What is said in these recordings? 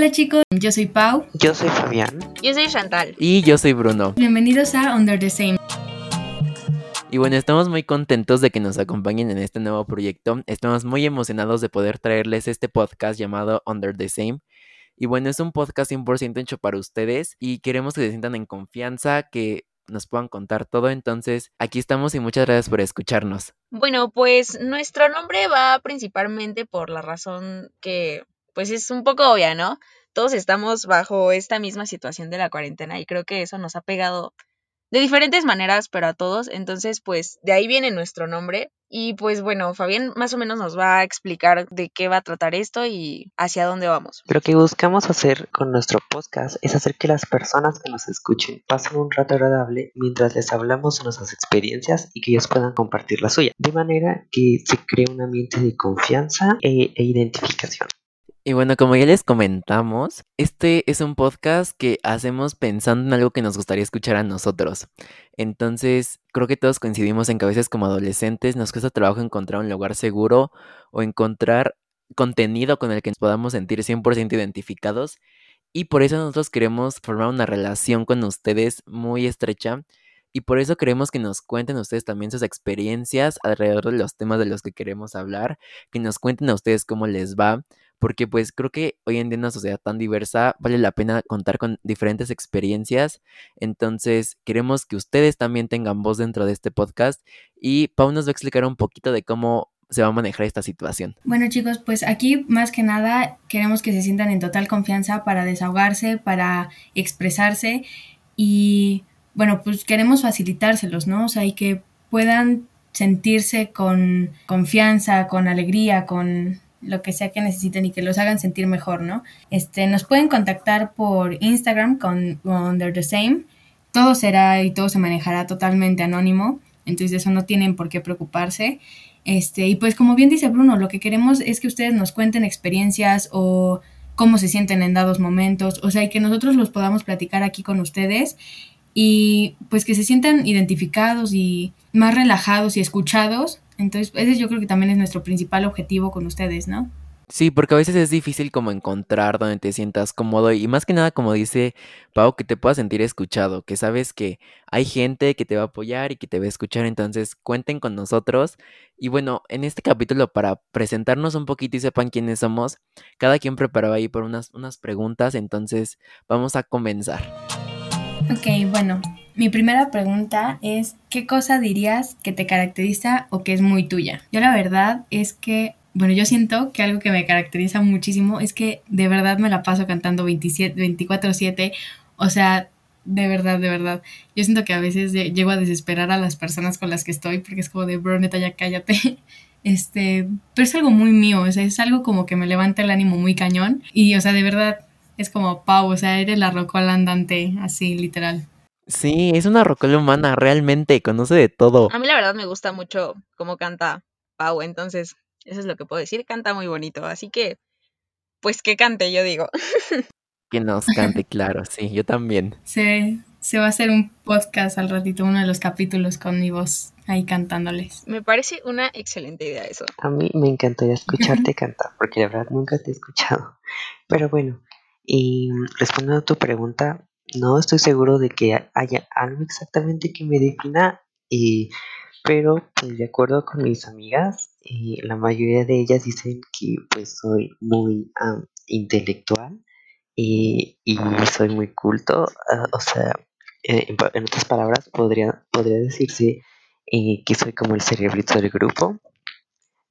Hola chicos, yo soy Pau. Yo soy Fabián. Yo soy Chantal. Y yo soy Bruno. Bienvenidos a Under the Same. Y bueno, estamos muy contentos de que nos acompañen en este nuevo proyecto. Estamos muy emocionados de poder traerles este podcast llamado Under the Same. Y bueno, es un podcast 100% hecho para ustedes y queremos que se sientan en confianza, que nos puedan contar todo. Entonces, aquí estamos y muchas gracias por escucharnos. Bueno, pues nuestro nombre va principalmente por la razón que, pues es un poco obvia, ¿no? Todos estamos bajo esta misma situación de la cuarentena y creo que eso nos ha pegado de diferentes maneras, pero a todos. Entonces, pues de ahí viene nuestro nombre. Y pues bueno, Fabián más o menos nos va a explicar de qué va a tratar esto y hacia dónde vamos. Lo que buscamos hacer con nuestro podcast es hacer que las personas que nos escuchen pasen un rato agradable mientras les hablamos de nuestras experiencias y que ellos puedan compartir la suya. De manera que se cree un ambiente de confianza e, e identificación. Y bueno, como ya les comentamos, este es un podcast que hacemos pensando en algo que nos gustaría escuchar a nosotros. Entonces, creo que todos coincidimos en que a veces como adolescentes nos cuesta trabajo encontrar un lugar seguro o encontrar contenido con el que nos podamos sentir 100% identificados. Y por eso nosotros queremos formar una relación con ustedes muy estrecha. Y por eso queremos que nos cuenten ustedes también sus experiencias alrededor de los temas de los que queremos hablar, que nos cuenten a ustedes cómo les va, porque pues creo que hoy en día en una sociedad tan diversa vale la pena contar con diferentes experiencias. Entonces queremos que ustedes también tengan voz dentro de este podcast y Pau nos va a explicar un poquito de cómo se va a manejar esta situación. Bueno chicos, pues aquí más que nada queremos que se sientan en total confianza para desahogarse, para expresarse y bueno, pues queremos facilitárselos, ¿no? O sea, y que puedan sentirse con confianza, con alegría, con lo que sea que necesiten y que los hagan sentir mejor, ¿no? Este, nos pueden contactar por Instagram con Under the Same. Todo será y todo se manejará totalmente anónimo, entonces eso no tienen por qué preocuparse. Este, y pues como bien dice Bruno, lo que queremos es que ustedes nos cuenten experiencias o cómo se sienten en dados momentos, o sea, y que nosotros los podamos platicar aquí con ustedes y pues que se sientan identificados y más relajados y escuchados entonces, ese yo creo que también es nuestro principal objetivo con ustedes, ¿no? Sí, porque a veces es difícil como encontrar donde te sientas cómodo y más que nada como dice Pau, que te puedas sentir escuchado, que sabes que hay gente que te va a apoyar y que te va a escuchar, entonces cuenten con nosotros. Y bueno, en este capítulo para presentarnos un poquito y sepan quiénes somos, cada quien preparó ahí por unas, unas preguntas, entonces vamos a comenzar. Ok, bueno, mi primera pregunta es, ¿qué cosa dirías que te caracteriza o que es muy tuya? Yo la verdad es que, bueno, yo siento que algo que me caracteriza muchísimo es que de verdad me la paso cantando 24/7, o sea, de verdad, de verdad. Yo siento que a veces llego a desesperar a las personas con las que estoy porque es como de, bro, neta, ya cállate. Este, pero es algo muy mío, o sea, es algo como que me levanta el ánimo muy cañón y, o sea, de verdad, es como Pau, o sea, eres la rocola andante, así literal. Sí, es una rocola humana, realmente, conoce de todo. A mí la verdad me gusta mucho cómo canta Pau, entonces eso es lo que puedo decir, canta muy bonito, así que, pues que cante, yo digo. Que nos cante, claro, sí, yo también. Sí, se va a hacer un podcast al ratito, uno de los capítulos con mi voz ahí cantándoles. Me parece una excelente idea eso. A mí me encantaría escucharte cantar, porque de verdad nunca te he escuchado. Pero bueno, y respondiendo a tu pregunta, no estoy seguro de que haya algo exactamente que me defina, pero pues de acuerdo con mis amigas, la mayoría de ellas dicen que pues soy muy intelectual y, soy muy culto, ah, o sea, en, otras palabras podría, podría decirse eh, que soy como el cerebrito del grupo.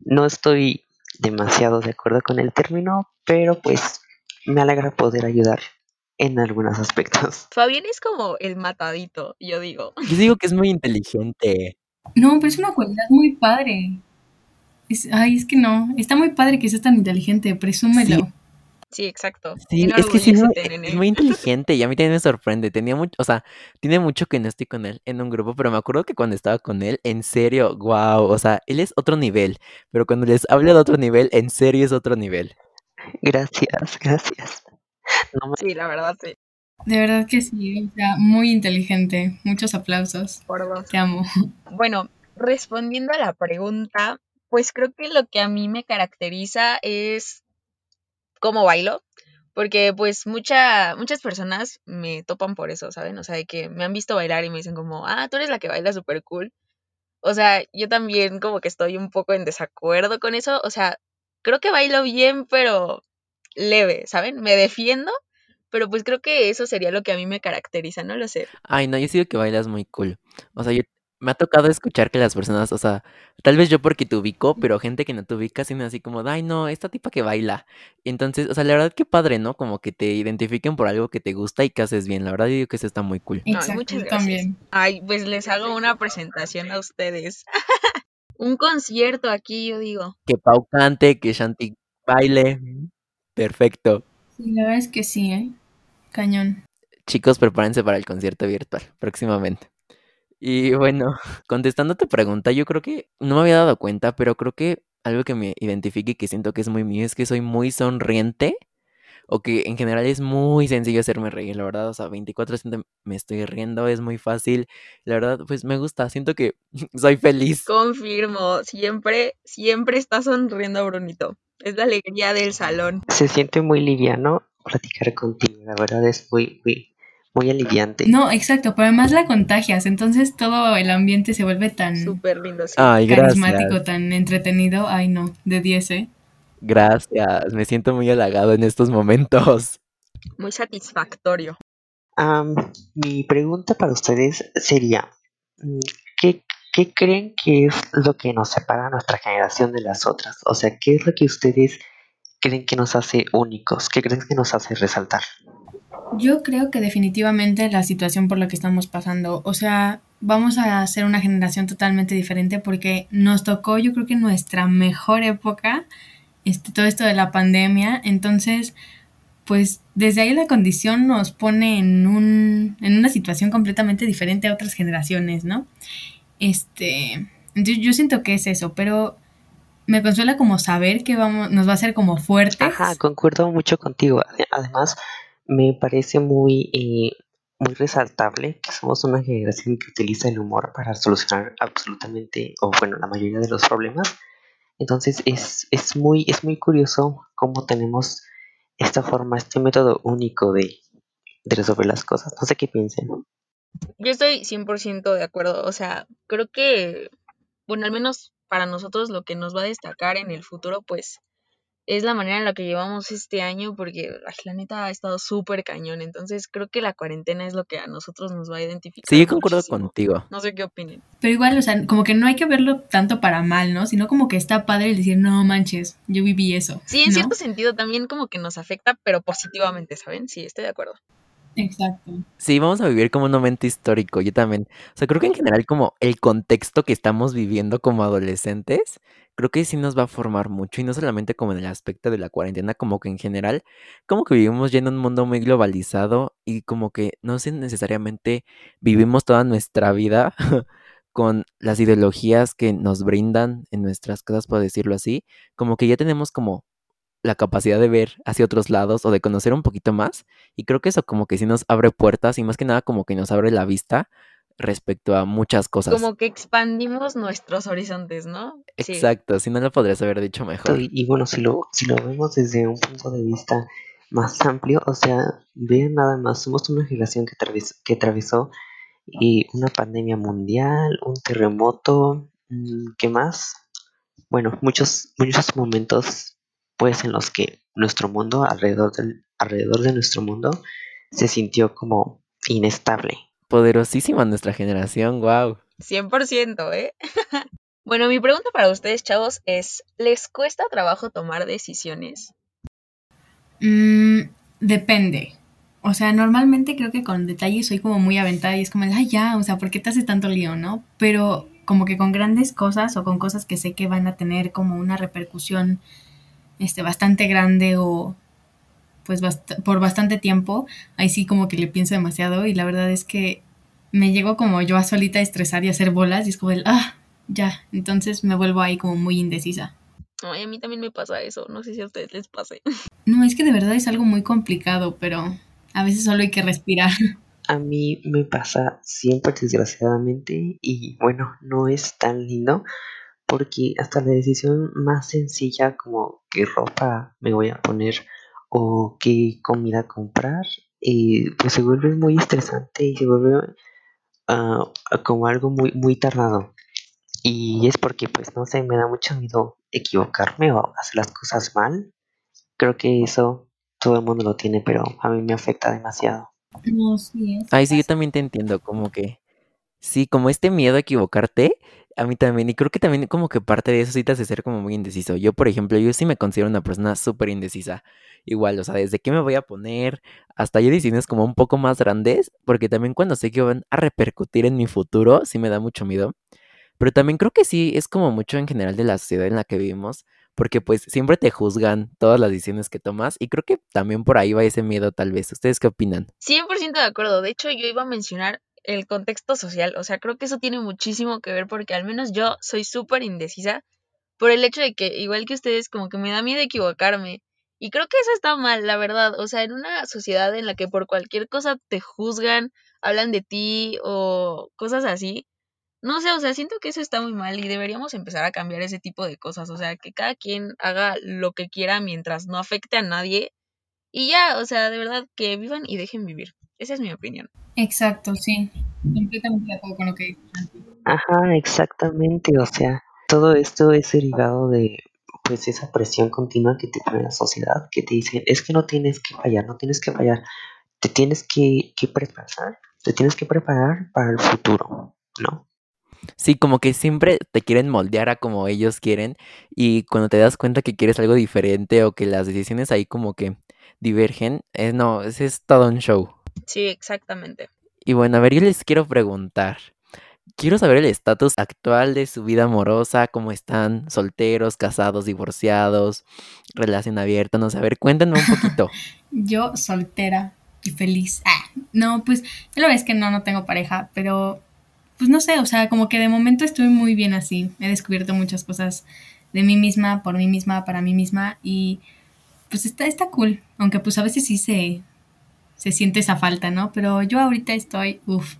No estoy demasiado de acuerdo con el término, pero pues me alegra poder ayudar en algunos aspectos. Fabián es como el matadito, yo digo. Yo digo que es muy inteligente. No, pero es una cualidad muy padre. ay, es que no. Está muy padre que seas tan inteligente, presúmelo. Sí. exacto. Sí, es que sí, es muy inteligente y a mí también me sorprende. Tenía mucho, o sea, tiene mucho que no estoy con él en un grupo, pero me acuerdo que cuando estaba con él, en serio, wow, o sea, él es otro nivel, pero cuando les hablo de otro nivel, en serio es otro nivel. Gracias, gracias. Sí, la verdad sí. De verdad que sí, o sea, muy inteligente. Muchos aplausos. Por dos. Te amo. Bueno, respondiendo a la pregunta, pues creo que lo que a mí me caracteriza es cómo bailo, Porque pues mucha, muchas personas me topan por eso, ¿saben? O sea, de que me han visto bailar y me dicen como, ah, tú eres la que baila súper cool. O sea, yo también como que estoy un poco en desacuerdo con eso. O sea, creo que bailo bien, pero leve, ¿saben? Me defiendo, pero pues creo que eso sería lo que a mí me caracteriza, no lo sé. Ay, no, yo sí digo que bailas muy cool. O sea, yo me ha tocado escuchar que las personas, o sea, tal vez yo porque te ubico, pero gente que no te ubica, sino así como, ay, no, esta tipa que baila. Entonces, o sea, la verdad que padre, ¿no? Como que te identifiquen por algo que te gusta y que haces bien. La verdad, yo digo que eso está muy cool. Ay, Exacto, muchas yo gracias. también. Ay, pues les hago una presentación a ustedes. Un concierto aquí, yo digo. Que Pau cante, que Shanti baile. Perfecto. Sí, la verdad es que sí, ¿eh? Cañón. Chicos, prepárense para el concierto virtual próximamente. Y bueno, contestando a tu pregunta, yo creo que no me había dado cuenta, pero creo que algo que me identifique y que siento que es muy mío es que soy muy sonriente o que en general es muy sencillo hacerme reír, la verdad, o sea, 24/7 me estoy riendo, es muy fácil, la verdad, pues me gusta, siento que soy feliz. Confirmo, siempre, siempre está sonriendo Brunito. Es la alegría del salón. Se siente muy liviano platicar contigo, la verdad es muy, muy, muy aliviante. No, exacto, pero además la contagias, entonces todo el ambiente se vuelve tan Súper lindo, sí. Ay, carismático, gracias. tan entretenido. Ay, no, de 10, ¿eh? Gracias, me siento muy halagado en estos momentos. Muy satisfactorio. Mi pregunta para ustedes sería, mm, ¿qué, qué creen que es lo que nos separa a nuestra generación de las otras? O sea, ¿qué es lo que ustedes creen que nos hace únicos? ¿Qué creen que nos hace resaltar? Yo creo que definitivamente la situación por la que estamos pasando, o sea, vamos a ser una generación totalmente diferente porque nos tocó, yo creo que nuestra mejor época, este, todo esto de la pandemia, entonces, pues desde ahí la condición nos pone en, un, en una situación completamente diferente a otras generaciones, ¿no? Este, entonces yo siento que es eso, pero me consuela como saber que vamos, nos va a hacer como fuertes. Ajá, concuerdo mucho contigo. Ade- Además, me parece muy, eh, muy resaltable que somos una generación que utiliza el humor para solucionar absolutamente, o bueno, la mayoría de los problemas. Entonces es, es muy, es muy curioso cómo tenemos esta forma, este método único de, de resolver las cosas. No sé qué piensen. Yo estoy 100% de acuerdo. O sea, creo que, bueno, al menos para nosotros lo que nos va a destacar en el futuro, pues, es la manera en la que llevamos este año, porque ay, la neta ha estado súper cañón. Entonces, creo que la cuarentena es lo que a nosotros nos va a identificar. Sí, yo concuerdo muchísimo. contigo. No sé qué opinen. Pero igual, o sea, como que no hay que verlo tanto para mal, ¿no? Sino como que está padre el decir, no manches, yo viví eso. Sí, en ¿no? cierto sentido también como que nos afecta, pero positivamente, ¿saben? Sí, estoy de acuerdo. Exacto. Sí, vamos a vivir como un momento histórico, yo también. O sea, creo que en general como el contexto que estamos viviendo como adolescentes, creo que sí nos va a formar mucho y no solamente como en el aspecto de la cuarentena, como que en general, como que vivimos ya en un mundo muy globalizado y como que no sé necesariamente vivimos toda nuestra vida con las ideologías que nos brindan en nuestras casas, por decirlo así, como que ya tenemos como la capacidad de ver hacia otros lados o de conocer un poquito más. Y creo que eso como que sí nos abre puertas y más que nada como que nos abre la vista respecto a muchas cosas. Como que expandimos nuestros horizontes, ¿no? Sí. Exacto, si no lo podrías haber dicho mejor. Y, y bueno, si lo, si lo vemos desde un punto de vista más amplio, o sea, vean nada más, somos una generación que, atravesó, que atravesó y una pandemia mundial, un terremoto, mm, ¿qué más? Bueno, muchos, muchos momentos pues en los que nuestro mundo, alrededor, del, alrededor de nuestro mundo, se sintió como inestable. Poderosísima nuestra generación, wow. 100%, ¿eh? bueno, mi pregunta para ustedes, chavos, es, ¿les cuesta trabajo tomar decisiones? Mm, depende. O sea, normalmente creo que con detalles soy como muy aventada y es como, ay, ya, o sea, ¿por qué te hace tanto lío, no? Pero como que con grandes cosas o con cosas que sé que van a tener como una repercusión este, bastante grande o pues bast por bastante tiempo, ahí sí como que le pienso demasiado y la verdad es que me llego como yo a solita a estresar y a hacer bolas y es como el, ah, ya, entonces me vuelvo ahí como muy indecisa. Ay, a mí también me pasa eso, no sé si a ustedes les pase. No, es que de verdad es algo muy complicado, pero a veces solo hay que respirar. A mí me pasa siempre, desgraciadamente, y bueno, no es tan lindo porque hasta la decisión más sencilla como qué ropa me voy a poner o qué comida comprar y pues se vuelve muy estresante y se vuelve ah, como algo muy muy tardado. Y es porque pues no sé me da mucho miedo equivocarme o hacer las cosas mal. Creo que eso todo el mundo lo tiene pero a mí me afecta demasiado. No, sí, Ay, sí, yo también te entiendo, como que, sí, como este miedo a equivocarte, a mí también, y creo que también como que parte de eso sí te hace ser como muy indeciso. Yo, por ejemplo, yo sí me considero una persona súper indecisa. Igual, o sea, desde qué me voy a poner, hasta yo decisiones como un poco más grandes, porque también cuando sé que van a repercutir en mi futuro, sí me da mucho miedo. Pero también creo que sí es como mucho en general de la sociedad en la que vivimos, porque pues siempre te juzgan todas las decisiones que tomas, y creo que también por ahí va ese miedo tal vez. ¿Ustedes qué opinan? 100% de acuerdo. De hecho, yo iba a mencionar el contexto social. O sea, creo que eso tiene muchísimo que ver porque al menos yo soy súper indecisa por el hecho de que, igual que ustedes, como que me da miedo equivocarme. Y creo que eso está mal, la verdad. O sea, en una sociedad en la que por cualquier cosa te juzgan, hablan de ti o cosas así. No sé, o sea, siento que eso está muy mal y deberíamos empezar a cambiar ese tipo de cosas. O sea, que cada quien haga lo que quiera mientras no afecte a nadie. Y ya, o sea, de verdad, que vivan y dejen vivir. Esa es mi opinión. Exacto, sí. Completamente de acuerdo con lo que dices. Ajá, exactamente, o sea, todo esto es derivado de pues esa presión continua que te pone la sociedad, que te dicen, es que no tienes que fallar, no tienes que fallar, te tienes que, que preparar, te tienes que preparar para el futuro, ¿no? Sí, como que siempre te quieren moldear a como ellos quieren y cuando te das cuenta que quieres algo diferente o que las decisiones ahí como que divergen, eh, no, ese es todo un show. Sí, exactamente. Y bueno, a ver, yo les quiero preguntar, quiero saber el estatus actual de su vida amorosa, cómo están, solteros, casados, divorciados, relación abierta, no sé, a ver, cuéntenme un poquito. Yo soltera y feliz. Ah, no, pues la verdad es que no, no tengo pareja, pero pues no sé, o sea, como que de momento estoy muy bien así. He descubierto muchas cosas de mí misma, por mí misma, para mí misma y pues está, está cool. Aunque pues a veces sí se, se siente esa falta, ¿no? Pero yo ahorita estoy, uff,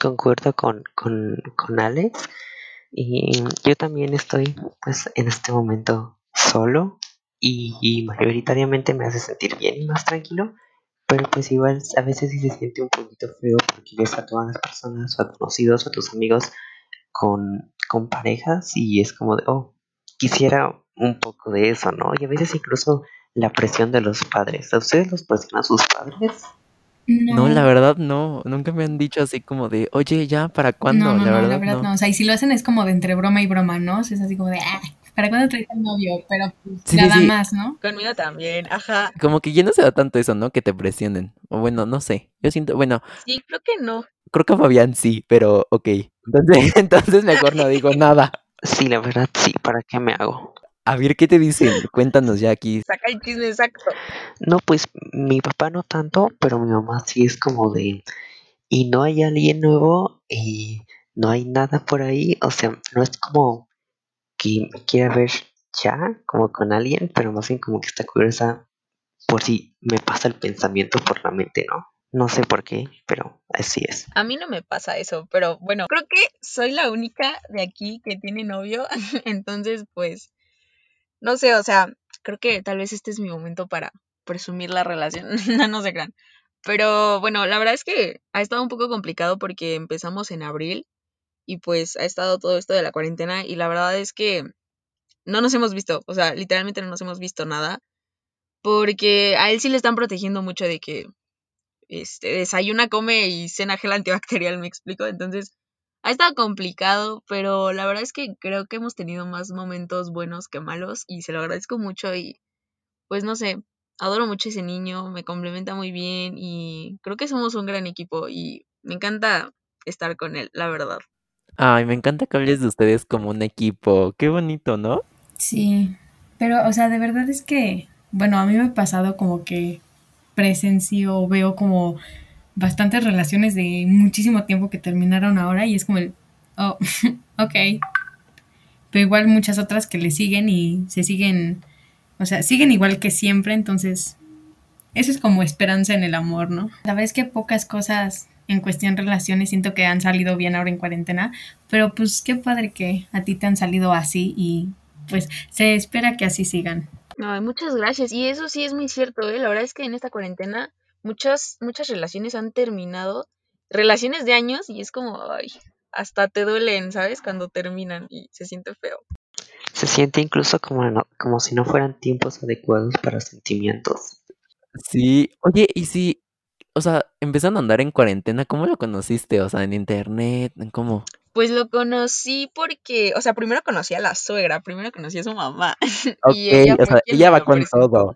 Concuerdo con, con, con Alex y yo también estoy pues en este momento solo y, y mayoritariamente me hace sentir bien y más tranquilo, pero pues igual a veces sí se siente un poquito feo porque ves a todas las personas o a conocidos o a tus amigos con, con parejas y es como de, oh, quisiera un poco de eso, ¿no? Y a veces incluso la presión de los padres. ¿A ustedes los presionan sus padres? No, la verdad no, nunca me han dicho así como de, oye, ya, ¿para cuándo? no, La no, la verdad verdad no. no. O sea, y si lo hacen es como de entre broma y broma, ¿no? O sea, es así como de, ah, ¿para cuándo traes al novio? Pero pues Sí, nada sí, más, ¿no? Conmigo también, ajá. como que ya no se da tanto eso, ¿no? Que te presionen. O bueno, no sé, yo siento, bueno, Sí, creo que no. creo que a Fabián sí, pero ok. Entonces, entonces mejor no digo nada. Sí, la verdad sí, ¿para qué me hago? A ver, ¿qué te dicen? Cuéntanos ya aquí. Saca el chisme exacto. No, pues mi papá no tanto, pero mi mamá sí es como de, y no hay alguien nuevo y no hay nada por ahí, o sea, no es como que me quiera ver ya, como con alguien, pero más bien como que está curiosa por si me pasa el pensamiento por la mente, ¿no? No sé por qué, pero así es. A mí no me pasa eso, pero bueno, creo que soy la única de aquí que tiene novio, entonces pues, no sé, o sea, creo que tal vez este es mi momento para presumir la relación, no, no se crean. Pero bueno, la verdad es que ha estado un poco complicado porque empezamos en abril y pues ha estado todo esto de la cuarentena y la verdad es que no nos hemos visto, o sea, literalmente no nos hemos visto nada porque a él sí le están protegiendo mucho de que este, desayuna, come y cena gel antibacterial, me explico. Entonces, ha estado complicado, pero la verdad es que creo que hemos tenido más momentos buenos que malos y se lo agradezco mucho y pues no sé, adoro mucho a ese niño, me complementa muy bien y creo que somos un gran equipo y me encanta estar con él, la verdad. Ay, me encanta que hables de ustedes como un equipo. Qué bonito, ¿no? Sí, pero, o sea, de verdad es que, bueno, a mí me ha pasado como que presencio, veo como bastantes relaciones de muchísimo tiempo que terminaron ahora y es como el, oh, ok. Pero igual muchas otras que le siguen y se siguen, o sea, siguen igual que siempre, entonces eso es como esperanza en el amor, ¿no? La verdad es que pocas cosas en cuestión relaciones siento que han salido bien ahora en cuarentena, pero pues qué padre que a ti te han salido así y pues se espera que así sigan. Ay, muchas gracias. Y eso sí es muy cierto, ¿eh? La verdad es que en esta cuarentena muchas, muchas relaciones han terminado, relaciones de años, y es como, ay, hasta te duelen, ¿sabes? Cuando terminan y se siente feo. Se siente incluso como, no- como si no fueran tiempos adecuados para sentimientos. Sí, oye, y si, o sea, empezando a andar en cuarentena, ¿cómo lo conociste? O sea, en internet, ¿en cómo? Pues lo conocí porque, o sea, primero conocí a la suegra, primero conocí a su mamá. Ok, y ella o sea, ella va con todo.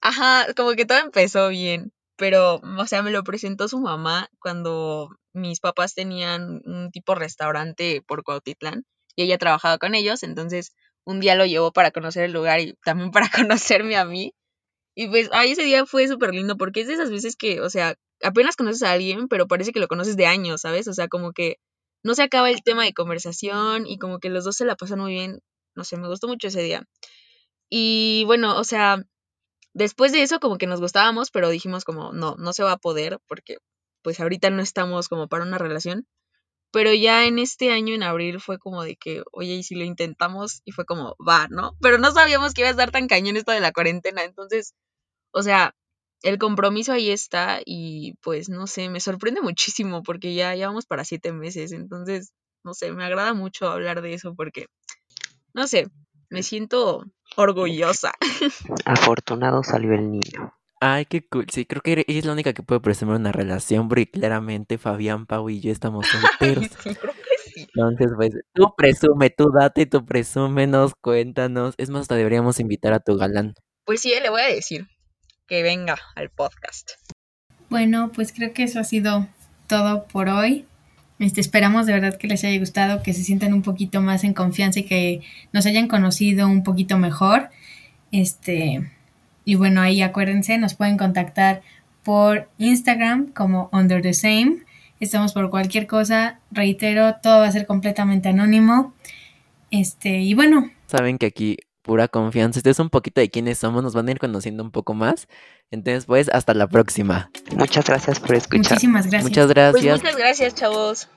Ajá, como que todo empezó bien, pero, o sea, me lo presentó su mamá cuando mis papás tenían un tipo restaurante por Cuautitlán y ella trabajaba con ellos, entonces un día lo llevó para conocer el lugar y también para conocerme a mí. Y pues, ay, ese día fue súper lindo porque es de esas veces que, o sea, apenas conoces a alguien, pero parece que lo conoces de años, ¿sabes? O sea, como que no se acaba el tema de conversación y como que los dos se la pasan muy bien. No sé, me gustó mucho ese día. Y bueno, o sea, después de eso como que nos gustábamos, pero dijimos como, no, no se va a poder porque pues ahorita no estamos como para una relación. Pero ya en este año, en abril, fue como de que, oye, ¿y si lo intentamos? Y fue como, va, ¿no? Pero no sabíamos que iba a estar tan cañón esto de la cuarentena. Entonces, o sea, el compromiso ahí está y pues no sé, me sorprende muchísimo porque ya, ya vamos para siete meses. Entonces, no sé, me agrada mucho hablar de eso porque, no sé, me siento orgullosa. Afortunado salió el niño. Ay, qué cool. Sí, creo que ella es la única que puede presumir una relación, porque claramente Fabián, Pau y yo estamos solteros. sí, creo que sí. Entonces, pues, tú presume, tú date, tú presúmenos, cuéntanos. Es más, hasta deberíamos invitar a tu galán. Pues sí, le voy a decir que venga al podcast. Bueno, pues creo que eso ha sido todo por hoy. Este, esperamos de verdad que les haya gustado, que se sientan un poquito más en confianza y que nos hayan conocido un poquito mejor. Este, y bueno, ahí acuérdense, nos pueden contactar por Instagram como Under the Same. Estamos por cualquier cosa, reitero, todo va a ser completamente anónimo. Este, y bueno, Saben que aquí pura confianza. Esto es un poquito de quiénes somos, nos van a ir conociendo un poco más. Entonces, pues, hasta la próxima. Muchas gracias por escuchar. muchísimas gracias. Muchas Pues gracias. muchas gracias, chavos.